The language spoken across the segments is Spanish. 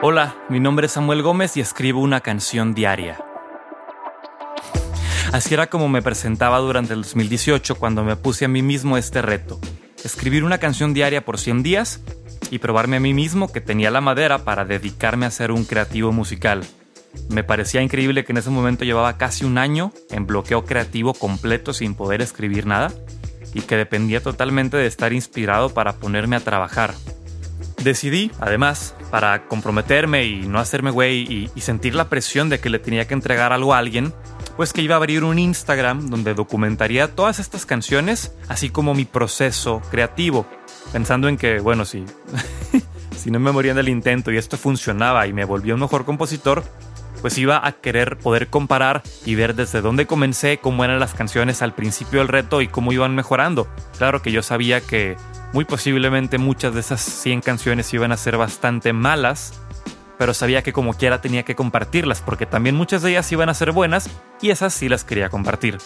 Hola, mi nombre es Samuel Gómez y escribo una canción diaria. Así era como me presentaba durante el 2018 cuando me puse a mí mismo este reto. Escribir una canción diaria por 100 días y probarme a mí mismo que tenía la madera para dedicarme a ser un creativo musical. Me parecía increíble que en ese momento llevaba casi un año en bloqueo creativo completo sin poder escribir nada y que dependía totalmente de estar inspirado para ponerme a trabajar. Decidí, además, para comprometerme y no hacerme güey y, sentir la presión de que le tenía que entregar algo a alguien, pues que iba a abrir un Instagram donde documentaría todas estas canciones, así como mi proceso creativo, pensando en que, bueno, si, si no me moría en el intento y esto funcionaba y me volvía un mejor compositor, pues iba a querer poder comparar y ver desde dónde comencé, cómo eran las canciones al principio del reto y cómo iban mejorando. Claro que yo sabía que muy posiblemente muchas de esas 100 canciones iban a ser bastante malas, pero sabía que como quiera tenía que compartirlas porque también muchas de ellas iban a ser buenas y esas sí las quería compartir.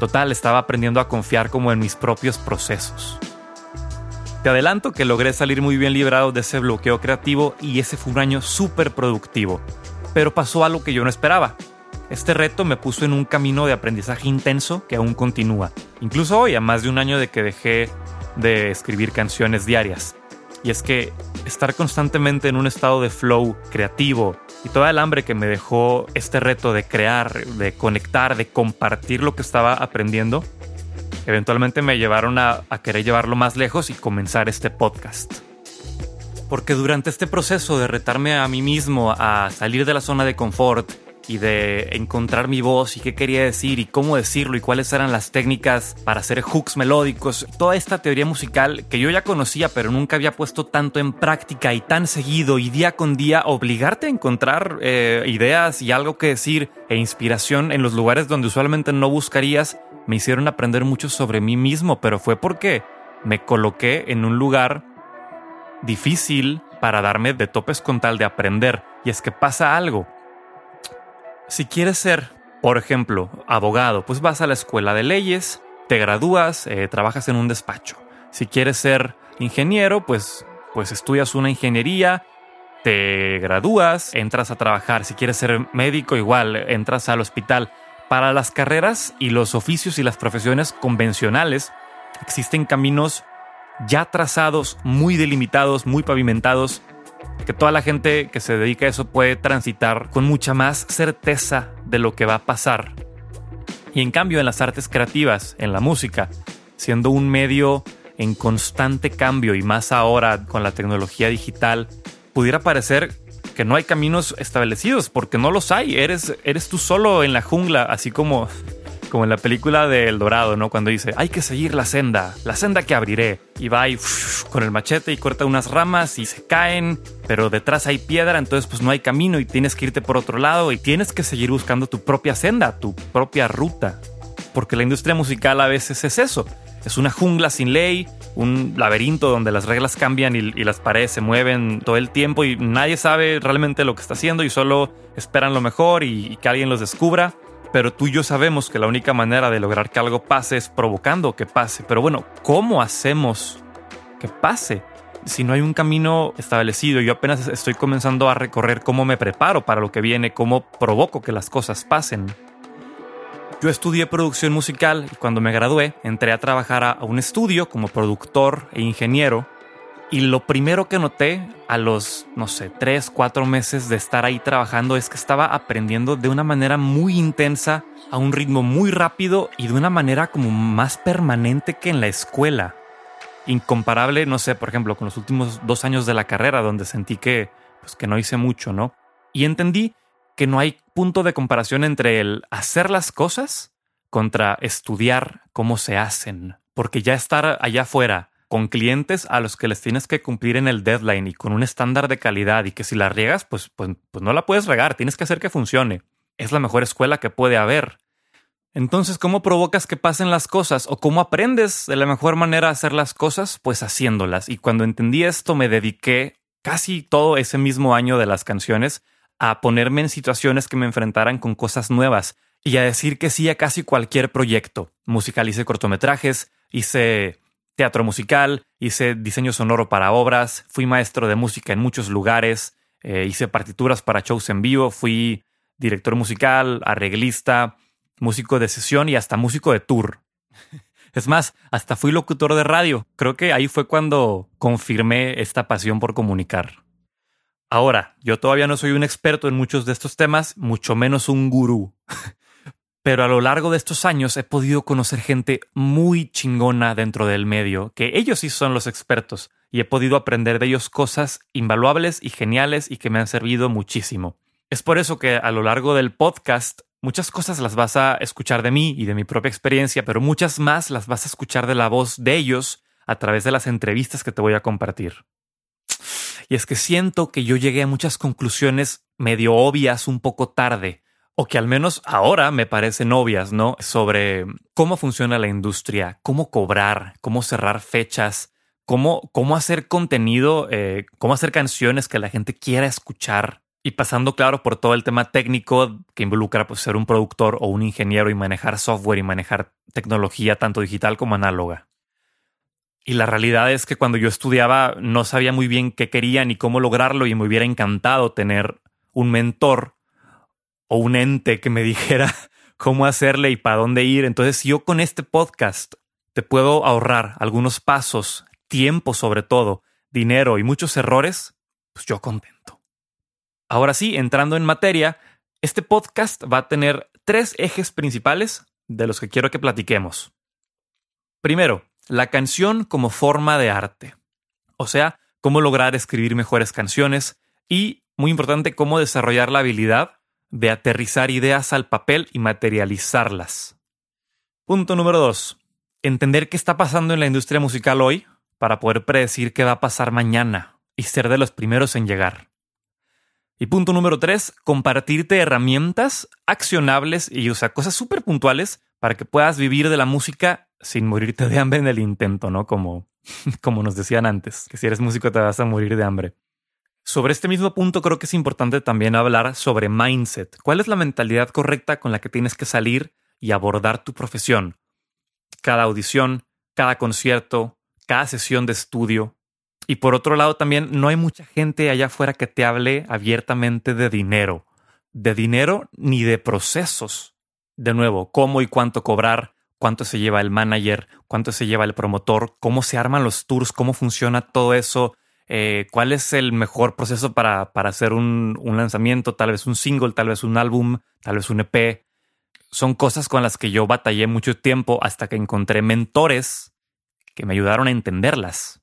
Total, estaba aprendiendo a confiar como en mis propios procesos. Te adelanto que logré salir muy bien librado de ese bloqueo creativo y ese fue un año súper productivo pero pasó algo que yo no esperaba. Este reto me puso en un camino de aprendizaje intenso que aún continúa, incluso hoy, a más de un año de que dejé de escribir canciones diarias. Y es que estar constantemente en un estado de flow creativo y toda el hambre que me dejó este reto de crear, de conectar, de compartir lo que estaba aprendiendo, eventualmente me llevaron a, a querer llevarlo más lejos y comenzar este podcast porque durante este proceso de retarme a mí mismo a salir de la zona de confort y de encontrar mi voz y qué quería decir y cómo decirlo y cuáles eran las técnicas para hacer hooks melódicos, toda esta teoría musical que yo ya conocía pero nunca había puesto tanto en práctica y tan seguido y día con día obligarte a encontrar eh, ideas y algo que decir e inspiración en los lugares donde usualmente no buscarías, me hicieron aprender mucho sobre mí mismo, pero fue porque me coloqué en un lugar difícil para darme de topes con tal de aprender. Y es que pasa algo. Si quieres ser, por ejemplo, abogado, pues vas a la escuela de leyes, te gradúas, eh, trabajas en un despacho. Si quieres ser ingeniero, pues, pues estudias una ingeniería, te gradúas, entras a trabajar. Si quieres ser médico, igual, entras al hospital. Para las carreras y los oficios y las profesiones convencionales, existen caminos ya trazados, muy delimitados, muy pavimentados, que toda la gente que se dedica a eso puede transitar con mucha más certeza de lo que va a pasar. Y en cambio en las artes creativas, en la música, siendo un medio en constante cambio y más ahora con la tecnología digital, pudiera parecer que no hay caminos establecidos, porque no los hay, eres, eres tú solo en la jungla, así como como en la película de El Dorado, ¿no? Cuando dice, hay que seguir la senda, la senda que abriré. Y va y con el machete y corta unas ramas y se caen, pero detrás hay piedra, entonces pues no hay camino y tienes que irte por otro lado y tienes que seguir buscando tu propia senda, tu propia ruta. Porque la industria musical a veces es eso. Es una jungla sin ley, un laberinto donde las reglas cambian y, las paredes se mueven todo el tiempo y nadie sabe realmente lo que está haciendo y solo esperan lo mejor y que alguien los descubra pero tú y yo sabemos que la única manera de lograr que algo pase es provocando que pase. Pero bueno, ¿cómo hacemos que pase? Si no hay un camino establecido, yo apenas estoy comenzando a recorrer cómo me preparo para lo que viene, cómo provoco que las cosas pasen. Yo estudié producción musical y cuando me gradué entré a trabajar a un estudio como productor e ingeniero y lo primero que noté a los, no sé, tres, cuatro meses de estar ahí trabajando es que estaba aprendiendo de una manera muy intensa, a un ritmo muy rápido y de una manera como más permanente que en la escuela. Incomparable, no sé, por ejemplo, con los últimos dos años de la carrera, donde sentí que, pues, que no hice mucho, ¿no? Y entendí que no hay punto de comparación entre el hacer las cosas contra estudiar cómo se hacen. Porque ya estar allá afuera, con clientes a los que les tienes que cumplir en el deadline y con un estándar de calidad y que si la riegas, pues, pues, pues, no la puedes regar, tienes que hacer que funcione. Es la mejor escuela que puede haber. Entonces, ¿cómo provocas que pasen las cosas o cómo aprendes de la mejor manera a hacer las cosas? Pues haciéndolas. Y cuando entendí esto, me dediqué casi todo ese mismo año de las canciones a ponerme en situaciones que me enfrentaran con cosas nuevas y a decir que sí a casi cualquier proyecto. Musicalicé cortometrajes, hice teatro musical, hice diseño sonoro para obras, fui maestro de música en muchos lugares, eh, hice partituras para shows en vivo, fui director musical, arreglista, músico de sesión y hasta músico de tour. Es más, hasta fui locutor de radio. Creo que ahí fue cuando confirmé esta pasión por comunicar. Ahora, yo todavía no soy un experto en muchos de estos temas, mucho menos un gurú. Pero a lo largo de estos años he podido conocer gente muy chingona dentro del medio, que ellos sí son los expertos, y he podido aprender de ellos cosas invaluables y geniales y que me han servido muchísimo. Es por eso que a lo largo del podcast muchas cosas las vas a escuchar de mí y de mi propia experiencia, pero muchas más las vas a escuchar de la voz de ellos a través de las entrevistas que te voy a compartir. Y es que siento que yo llegué a muchas conclusiones medio obvias un poco tarde, o que al menos ahora me parecen obvias, ¿no? Sobre cómo funciona la industria, cómo cobrar, cómo cerrar fechas, cómo, cómo hacer contenido, eh, cómo hacer canciones que la gente quiera escuchar y pasando, claro, por todo el tema técnico que involucra pues, ser un productor o un ingeniero y manejar software y manejar tecnología tanto digital como análoga. Y la realidad es que cuando yo estudiaba no sabía muy bien qué quería ni cómo lograrlo y me hubiera encantado tener un mentor o un ente que me dijera cómo hacerle y para dónde ir. Entonces, yo con este podcast te puedo ahorrar algunos pasos, tiempo sobre todo, dinero y muchos errores, pues yo contento. Ahora sí, entrando en materia, este podcast va a tener tres ejes principales de los que quiero que platiquemos. Primero, la canción como forma de arte. O sea, cómo lograr escribir mejores canciones y, muy importante, cómo desarrollar la habilidad de aterrizar ideas al papel y materializarlas. Punto número dos. Entender qué está pasando en la industria musical hoy para poder predecir qué va a pasar mañana y ser de los primeros en llegar. Y punto número tres, compartirte herramientas accionables y usa cosas súper puntuales para que puedas vivir de la música sin morirte de hambre en el intento, ¿no? Como, como nos decían antes, que si eres músico te vas a morir de hambre. Sobre este mismo punto creo que es importante también hablar sobre mindset. ¿Cuál es la mentalidad correcta con la que tienes que salir y abordar tu profesión? Cada audición, cada concierto, cada sesión de estudio, y por otro lado, también no hay mucha gente allá afuera que te hable abiertamente de dinero. De dinero ni de procesos. De nuevo, cómo y cuánto cobrar, cuánto se lleva el manager, cuánto se lleva el promotor, cómo se arman los tours, cómo funciona todo eso, eh, cuál es el mejor proceso para, para hacer un, un lanzamiento, tal vez un single, tal vez un álbum, tal vez un EP. Son cosas con las que yo batallé mucho tiempo hasta que encontré mentores que me ayudaron a entenderlas.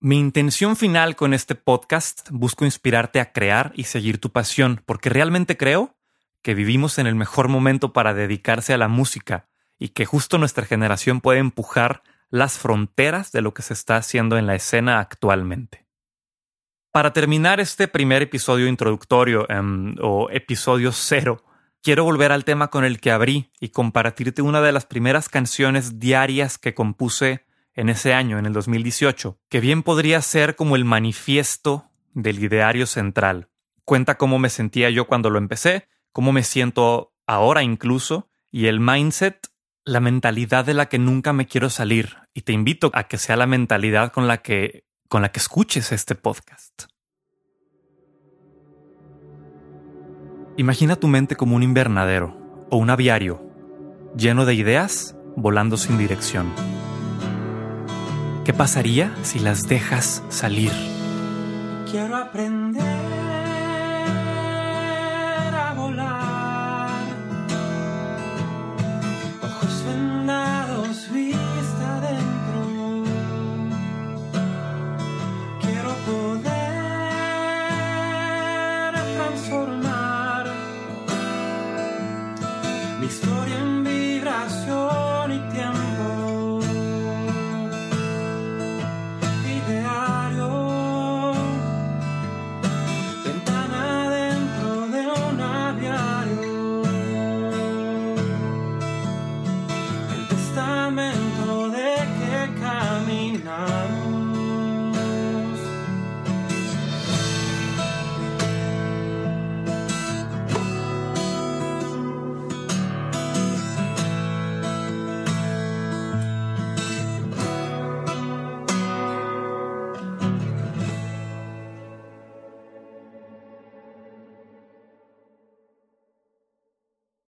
Mi intención final con este podcast busco inspirarte a crear y seguir tu pasión, porque realmente creo que vivimos en el mejor momento para dedicarse a la música y que justo nuestra generación puede empujar las fronteras de lo que se está haciendo en la escena actualmente. Para terminar este primer episodio introductorio em, o episodio cero, quiero volver al tema con el que abrí y compartirte una de las primeras canciones diarias que compuse en ese año, en el 2018, que bien podría ser como el manifiesto del ideario central. Cuenta cómo me sentía yo cuando lo empecé, cómo me siento ahora incluso, y el mindset, la mentalidad de la que nunca me quiero salir. Y te invito a que sea la mentalidad con la que, con la que escuches este podcast. Imagina tu mente como un invernadero o un aviario, lleno de ideas volando sin dirección. ¿Qué pasaría si las dejas salir? Quiero aprender